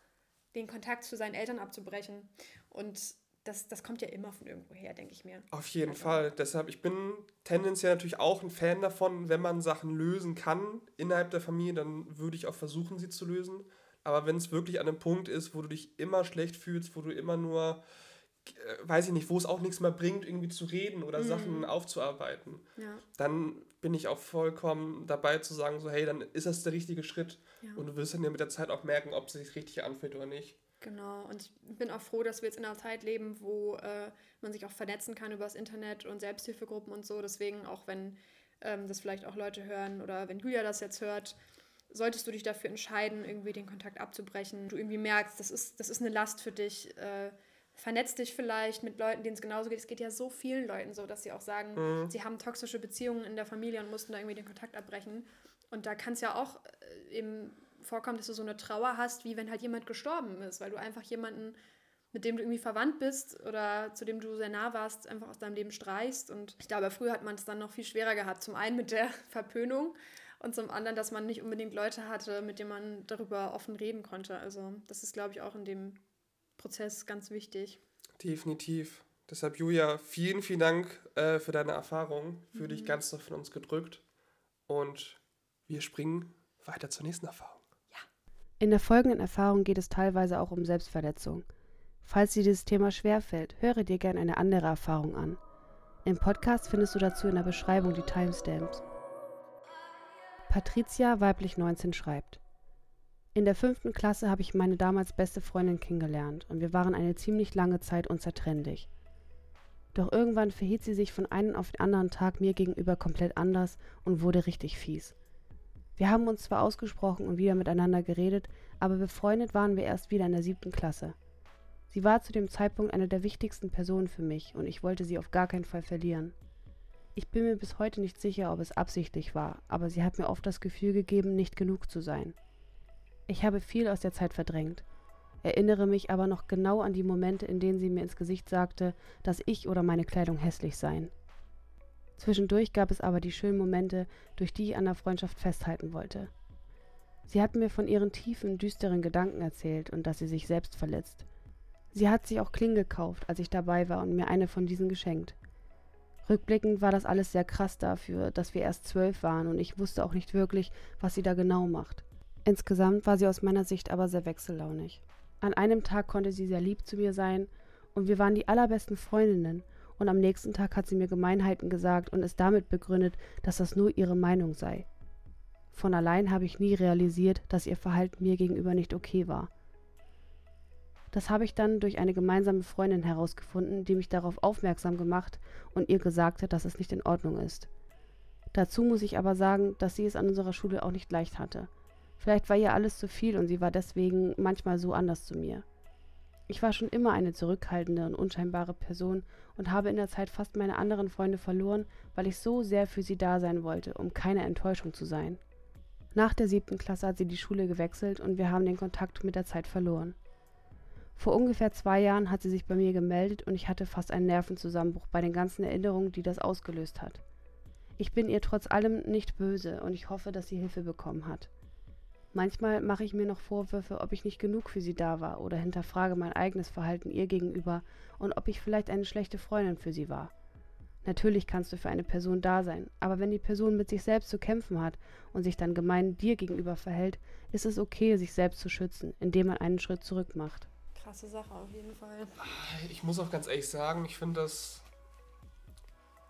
den Kontakt zu seinen Eltern abzubrechen. Und das, das kommt ja immer von irgendwo her, denke ich mir. Auf jeden also. Fall. Deshalb, ich bin tendenziell natürlich auch ein Fan davon, wenn man Sachen lösen kann innerhalb der Familie, dann würde ich auch versuchen, sie zu lösen. Aber wenn es wirklich an einem Punkt ist, wo du dich immer schlecht fühlst, wo du immer nur, äh, weiß ich nicht, wo es auch nichts mehr bringt, irgendwie zu reden oder mhm. Sachen aufzuarbeiten, ja. dann bin ich auch vollkommen dabei zu sagen, so hey, dann ist das der richtige Schritt. Ja. Und du wirst dann ja mit der Zeit auch merken, ob es sich richtig anfühlt oder nicht. Genau, und ich bin auch froh, dass wir jetzt in einer Zeit leben, wo äh, man sich auch vernetzen kann über das Internet und Selbsthilfegruppen und so. Deswegen, auch wenn ähm, das vielleicht auch Leute hören oder wenn Julia das jetzt hört, solltest du dich dafür entscheiden, irgendwie den Kontakt abzubrechen, du irgendwie merkst, das ist, das ist eine Last für dich, äh, vernetz dich vielleicht mit Leuten, denen es genauso geht. Es geht ja so vielen Leuten so, dass sie auch sagen, mhm. sie haben toxische Beziehungen in der Familie und mussten da irgendwie den Kontakt abbrechen. Und da kann es ja auch äh, eben vorkommen, dass du so eine Trauer hast, wie wenn halt jemand gestorben ist, weil du einfach jemanden, mit dem du irgendwie verwandt bist oder zu dem du sehr nah warst, einfach aus deinem Leben streichst. Und ich glaube, früher hat man es dann noch viel schwerer gehabt. Zum einen mit der Verpönung und zum anderen, dass man nicht unbedingt Leute hatte, mit denen man darüber offen reden konnte. Also das ist, glaube ich, auch in dem Prozess ganz wichtig. Definitiv, Deshalb, Julia, vielen, vielen Dank äh, für deine Erfahrung. Für mhm. dich ganz doll von uns gedrückt. Und wir springen weiter zur nächsten Erfahrung. Ja. In der folgenden Erfahrung geht es teilweise auch um Selbstverletzung. Falls dir dieses Thema schwerfällt, höre dir gerne eine andere Erfahrung an. Im Podcast findest du dazu in der Beschreibung die Timestamps. Patricia, weiblich 19, schreibt. In der fünften Klasse habe ich meine damals beste Freundin kennengelernt und wir waren eine ziemlich lange Zeit unzertrennlich. Doch irgendwann verhielt sie sich von einem auf den anderen Tag mir gegenüber komplett anders und wurde richtig fies. Wir haben uns zwar ausgesprochen und wieder miteinander geredet, aber befreundet waren wir erst wieder in der siebten Klasse. Sie war zu dem Zeitpunkt eine der wichtigsten Personen für mich und ich wollte sie auf gar keinen Fall verlieren. Ich bin mir bis heute nicht sicher, ob es absichtlich war, aber sie hat mir oft das Gefühl gegeben, nicht genug zu sein. Ich habe viel aus der Zeit verdrängt, erinnere mich aber noch genau an die Momente, in denen sie mir ins Gesicht sagte, dass ich oder meine Kleidung hässlich seien. Zwischendurch gab es aber die schönen Momente, durch die ich an der Freundschaft festhalten wollte. Sie hat mir von ihren tiefen, düsteren Gedanken erzählt und dass sie sich selbst verletzt. Sie hat sich auch Klingen gekauft, als ich dabei war und mir eine von diesen geschenkt. Rückblickend war das alles sehr krass dafür, dass wir erst zwölf waren und ich wusste auch nicht wirklich, was sie da genau macht. Insgesamt war sie aus meiner Sicht aber sehr wechsellaunig. An einem Tag konnte sie sehr lieb zu mir sein und wir waren die allerbesten Freundinnen und am nächsten Tag hat sie mir Gemeinheiten gesagt und es damit begründet, dass das nur ihre Meinung sei. Von allein habe ich nie realisiert, dass ihr Verhalten mir gegenüber nicht okay war. Das habe ich dann durch eine gemeinsame Freundin herausgefunden, die mich darauf aufmerksam gemacht und ihr gesagt hat, dass es nicht in Ordnung ist. Dazu muss ich aber sagen, dass sie es an unserer Schule auch nicht leicht hatte. Vielleicht war ihr alles zu viel und sie war deswegen manchmal so anders zu mir. Ich war schon immer eine zurückhaltende und unscheinbare Person und habe in der Zeit fast meine anderen Freunde verloren, weil ich so sehr für sie da sein wollte, um keine Enttäuschung zu sein. Nach der siebten Klasse hat sie die Schule gewechselt und wir haben den Kontakt mit der Zeit verloren. Vor ungefähr zwei Jahren hat sie sich bei mir gemeldet und ich hatte fast einen Nervenzusammenbruch bei den ganzen Erinnerungen, die das ausgelöst hat. Ich bin ihr trotz allem nicht böse und ich hoffe, dass sie Hilfe bekommen hat. Manchmal mache ich mir noch Vorwürfe, ob ich nicht genug für sie da war oder hinterfrage mein eigenes Verhalten ihr gegenüber und ob ich vielleicht eine schlechte Freundin für sie war. Natürlich kannst du für eine Person da sein, aber wenn die Person mit sich selbst zu kämpfen hat und sich dann gemein dir gegenüber verhält, ist es okay, sich selbst zu schützen, indem man einen Schritt zurück macht. Krasse Sache auf jeden Fall. Ich muss auch ganz ehrlich sagen, ich finde das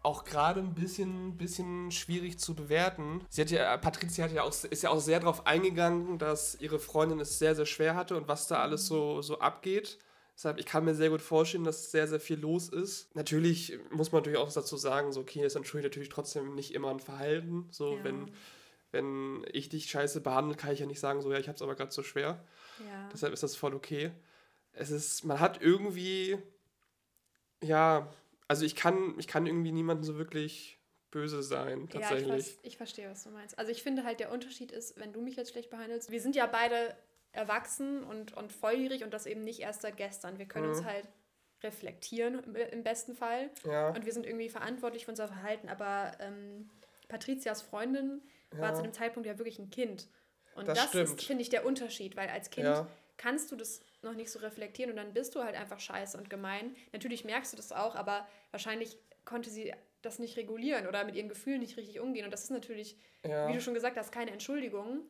auch gerade ein bisschen, bisschen schwierig zu bewerten. Sie hat ja, Patricia hat ja auch, ist ja auch sehr darauf eingegangen, dass ihre Freundin es sehr, sehr schwer hatte und was da alles so, so abgeht. Deshalb, ich kann mir sehr gut vorstellen, dass sehr, sehr viel los ist. Natürlich muss man natürlich auch dazu sagen, so, okay, es entschuldigt natürlich trotzdem nicht immer ein Verhalten. So, ja. wenn, wenn ich dich scheiße behandle, kann ich ja nicht sagen, so, ja, ich hab's aber gerade so schwer. Ja. Deshalb ist das voll okay. Es ist, man hat irgendwie, ja, also ich kann, ich kann irgendwie niemanden so wirklich böse sein, tatsächlich. Ja, ich, ich verstehe, was du meinst. Also ich finde halt, der Unterschied ist, wenn du mich jetzt schlecht behandelst, wir sind ja beide erwachsen und, und volljährig und das eben nicht erst seit gestern. Wir können mhm. uns halt reflektieren im besten Fall. Ja. Und wir sind irgendwie verantwortlich für unser Verhalten. Aber ähm, Patrizias Freundin ja. war zu dem Zeitpunkt ja wirklich ein Kind. Und das, das ist, finde ich, der Unterschied, weil als Kind ja. kannst du das noch nicht so reflektieren und dann bist du halt einfach scheiße und gemein. Natürlich merkst du das auch, aber wahrscheinlich konnte sie das nicht regulieren oder mit ihren Gefühlen nicht richtig umgehen. Und das ist natürlich, ja. wie du schon gesagt hast, keine Entschuldigung.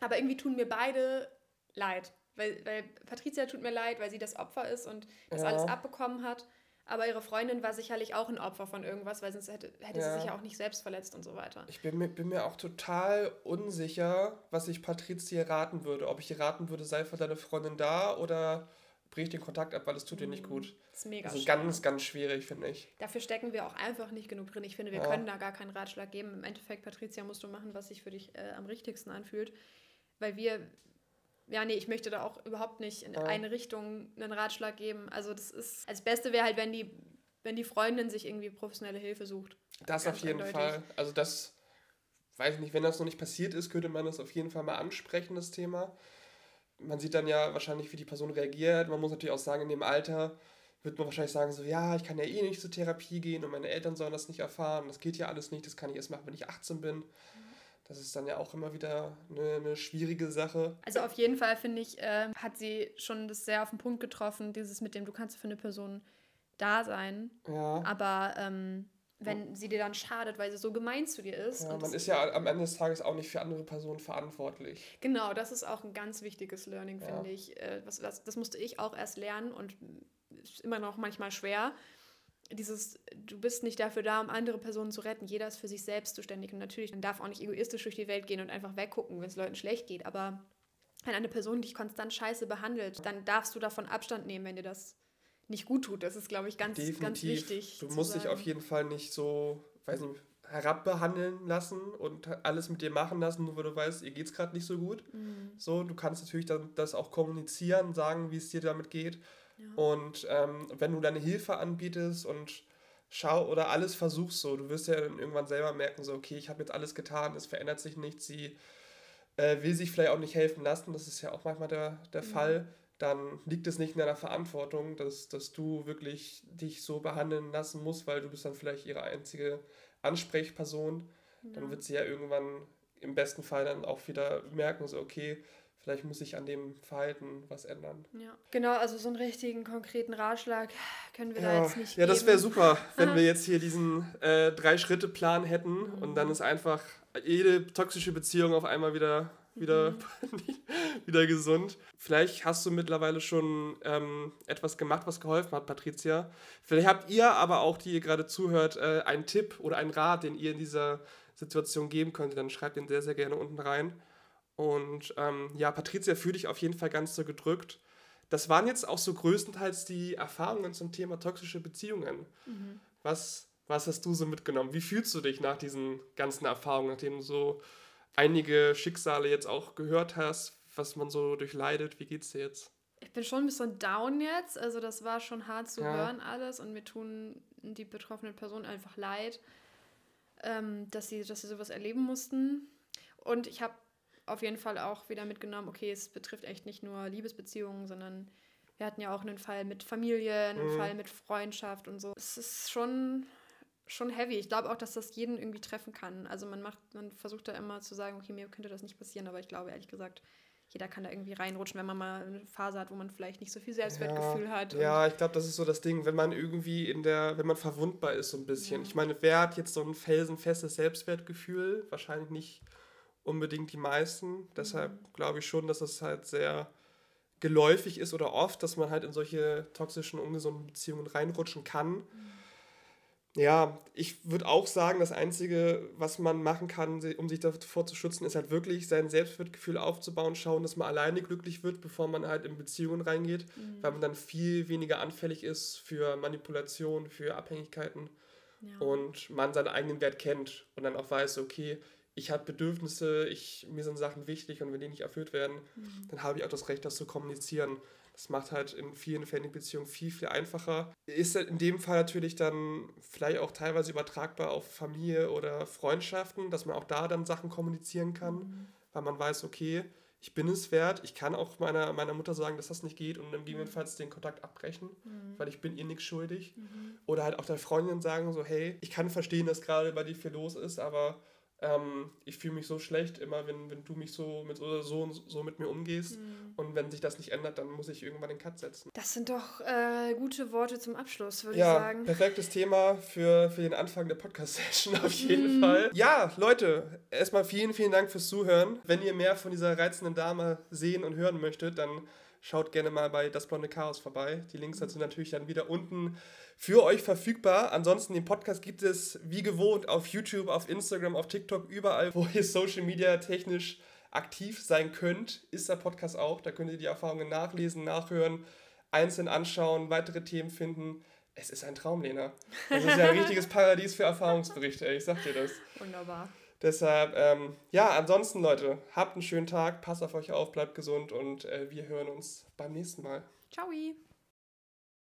Aber irgendwie tun mir beide leid. Weil, weil Patricia tut mir leid, weil sie das Opfer ist und das ja. alles abbekommen hat. Aber ihre Freundin war sicherlich auch ein Opfer von irgendwas, weil sonst hätte, hätte ja. sie sich ja auch nicht selbst verletzt und so weiter. Ich bin mir, bin mir auch total unsicher, was ich Patricia raten würde. Ob ich ihr raten würde, sei für deine Freundin da oder brich den Kontakt ab, weil es tut dir nicht gut. Das ist mega Das ist ganz, ganz schwierig, finde ich. Dafür stecken wir auch einfach nicht genug drin. Ich finde, wir ja. können da gar keinen Ratschlag geben. Im Endeffekt, Patricia, musst du machen, was sich für dich äh, am richtigsten anfühlt. Weil wir, ja, nee, ich möchte da auch überhaupt nicht in ja. eine Richtung einen Ratschlag geben. Also das ist, als Beste wäre halt, wenn die, wenn die Freundin sich irgendwie professionelle Hilfe sucht. Das auf jeden eindeutig. Fall. Also das, weiß ich nicht, wenn das noch nicht passiert ist, könnte man das auf jeden Fall mal ansprechen, das Thema. Man sieht dann ja wahrscheinlich, wie die Person reagiert. Man muss natürlich auch sagen, in dem Alter wird man wahrscheinlich sagen, so, ja, ich kann ja eh nicht zur Therapie gehen und meine Eltern sollen das nicht erfahren. Das geht ja alles nicht, das kann ich erst machen, wenn ich 18 bin. Mhm. Das ist dann ja auch immer wieder eine, eine schwierige Sache. Also auf jeden Fall finde ich, äh, hat sie schon das sehr auf den Punkt getroffen, dieses mit dem, du kannst für eine Person da sein. Ja. Aber ähm, wenn sie dir dann schadet, weil sie so gemein zu dir ist. Ja, man das- ist ja am Ende des Tages auch nicht für andere Personen verantwortlich. Genau, das ist auch ein ganz wichtiges Learning, finde ich. Äh, Was, was, das musste ich auch erst lernen und ist immer noch manchmal schwer. Dieses, du bist nicht dafür da, um andere Personen zu retten. Jeder ist für sich selbst zuständig. Und natürlich, man darf auch nicht egoistisch durch die Welt gehen und einfach weggucken, wenn es Leuten schlecht geht. Aber wenn eine Person dich konstant scheiße behandelt, dann darfst du davon Abstand nehmen, wenn dir das nicht gut tut. Das ist, glaube ich, ganz, ganz wichtig. Du musst dich sagen. auf jeden Fall nicht so, weiß nicht, herabbehandeln lassen und alles mit dir machen lassen, nur weil du weißt, ihr geht's gerade nicht so gut. Mhm. So, du kannst natürlich dann das auch kommunizieren, sagen, wie es dir damit geht. Ja. Und ähm, wenn du deine Hilfe anbietest und schau oder alles versuchst so, du wirst ja dann irgendwann selber merken, so, okay, ich habe jetzt alles getan, es verändert sich nichts, sie äh, will sich vielleicht auch nicht helfen lassen, das ist ja auch manchmal der, der Mhm. Fall, dann liegt es nicht in deiner Verantwortung, dass, dass du wirklich dich so behandeln lassen musst, weil du bist dann vielleicht ihre einzige Ansprechperson. Dann Ja. wird sie ja irgendwann im besten Fall dann auch wieder merken, so, okay, vielleicht muss ich an dem Verhalten was ändern. Ja. Genau, also so einen richtigen, konkreten Ratschlag können wir da Ja, jetzt nicht ja das wäre super, wenn wir jetzt hier diesen äh, Drei-Schritte-Plan hätten und dann ist einfach jede toxische Beziehung auf einmal wieder, wieder, wieder gesund. Vielleicht hast du mittlerweile schon ähm, etwas gemacht, was geholfen hat, Patricia. Vielleicht habt ihr aber auch, die ihr gerade zuhört, äh, einen Tipp oder einen Rat, den ihr in dieser Situation geben könnt. Dann schreibt den sehr, sehr gerne unten rein. Und ähm, ja, Patricia, fühle dich auf jeden Fall ganz so gedrückt. Das waren jetzt auch so größtenteils die Erfahrungen zum Thema toxische Beziehungen. Mhm. Was, was hast du so mitgenommen? Wie fühlst du dich nach diesen ganzen Erfahrungen, nachdem du so einige Schicksale jetzt auch gehört hast, was man so durchleidet? Wie geht's dir jetzt? Ich bin schon ein bisschen down jetzt. Also das war schon hart zu Ja. hören alles und mir tun die betroffenen Personen einfach leid, ähm, dass, sie, dass sie sowas erleben mussten. Und ich habe auf jeden Fall auch wieder mitgenommen, okay, es betrifft echt nicht nur Liebesbeziehungen, sondern wir hatten ja auch einen Fall mit Familie, einen Mhm. Fall mit Freundschaft und so. Es ist schon, schon heavy. Ich glaube auch, dass das jeden irgendwie treffen kann. Also man macht, man versucht da immer zu sagen, okay, mir könnte das nicht passieren, aber ich glaube ehrlich gesagt, jeder kann da irgendwie reinrutschen, wenn man mal eine Phase hat, wo man vielleicht nicht so viel Selbstwertgefühl hat. und- Ja, ich glaube, das ist so das Ding, wenn man irgendwie in der, wenn man verwundbar ist so ein bisschen. Ja. Ich meine, wer hat jetzt so ein felsenfestes Selbstwertgefühl? Wahrscheinlich nicht unbedingt die meisten. Deshalb Mhm. glaube ich schon, dass es halt sehr geläufig ist oder oft, dass man halt in solche toxischen, ungesunden Beziehungen reinrutschen kann. Mhm. Ja, ich würde auch sagen, das Einzige, was man machen kann, um sich davor zu schützen, ist halt wirklich sein Selbstwertgefühl aufzubauen, schauen, dass man alleine glücklich wird, bevor man halt in Beziehungen reingeht, Mhm. weil man dann viel weniger anfällig ist für Manipulation, für Abhängigkeiten ja. und man seinen eigenen Wert kennt und dann auch weiß, okay, ich habe Bedürfnisse, ich, mir sind Sachen wichtig und wenn die nicht erfüllt werden, Mhm. dann habe ich auch das Recht, das zu kommunizieren. Das macht halt in vielen Fällen die Beziehung viel, viel einfacher. Ist halt in dem Fall natürlich dann vielleicht auch teilweise übertragbar auf Familie oder Freundschaften, dass man auch da dann Sachen kommunizieren kann, Mhm. weil man weiß, okay, ich bin es wert, ich kann auch meiner, meiner Mutter sagen, dass das nicht geht und dann gegebenenfalls den Kontakt abbrechen, Mhm. weil ich bin ihr nichts schuldig. Mhm. Oder halt auch der Freundin sagen so, hey, ich kann verstehen, dass gerade bei dir viel los ist, aber ähm, ich fühle mich so schlecht immer, wenn, wenn du mich so mit, oder so, und so mit mir umgehst. Mhm. Und wenn sich das nicht ändert, dann muss ich irgendwann den Cut setzen. Das sind doch äh, gute Worte zum Abschluss, würde Ja, ich sagen. perfektes Thema für, für den Anfang der Podcast-Session auf jeden Mhm. Fall. Ja, Leute, erstmal vielen, vielen Dank fürs Zuhören. Wenn ihr mehr von dieser reizenden Dame sehen und hören möchtet, dann schaut gerne mal bei Das Blonde Chaos vorbei. Die Links dazu natürlich dann wieder unten für euch verfügbar. Ansonsten den Podcast gibt es wie gewohnt auf YouTube, auf Instagram, auf TikTok, überall, wo ihr Social Media technisch aktiv sein könnt, ist der Podcast auch. Da könnt ihr die Erfahrungen nachlesen, nachhören, einzeln anschauen, weitere Themen finden. Es ist ein Traum, Lena. Es ist ja ein richtiges Paradies für Erfahrungsberichte, ich sag dir das. Wunderbar. Deshalb, ähm, ja, ansonsten, Leute, habt einen schönen Tag, passt auf euch auf, bleibt gesund und äh, wir hören uns beim nächsten Mal. Ciao.